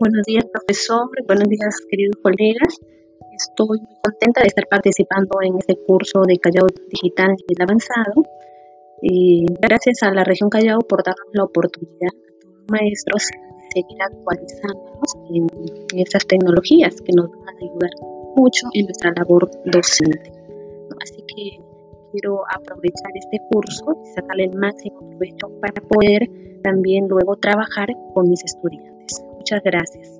Buenos días, profesor. Buenos días, queridos colegas. Estoy muy contenta de estar participando en este curso de Callao Digital y Avanzado. Y gracias a la región Callao por darnos la oportunidad a los maestros de seguir actualizándonos en, en estas tecnologías que nos van a ayudar mucho en nuestra labor docente. Así que quiero aprovechar este curso y sacarle el máximo provecho para poder también luego trabajar con mis estudiantes. Muchas gracias.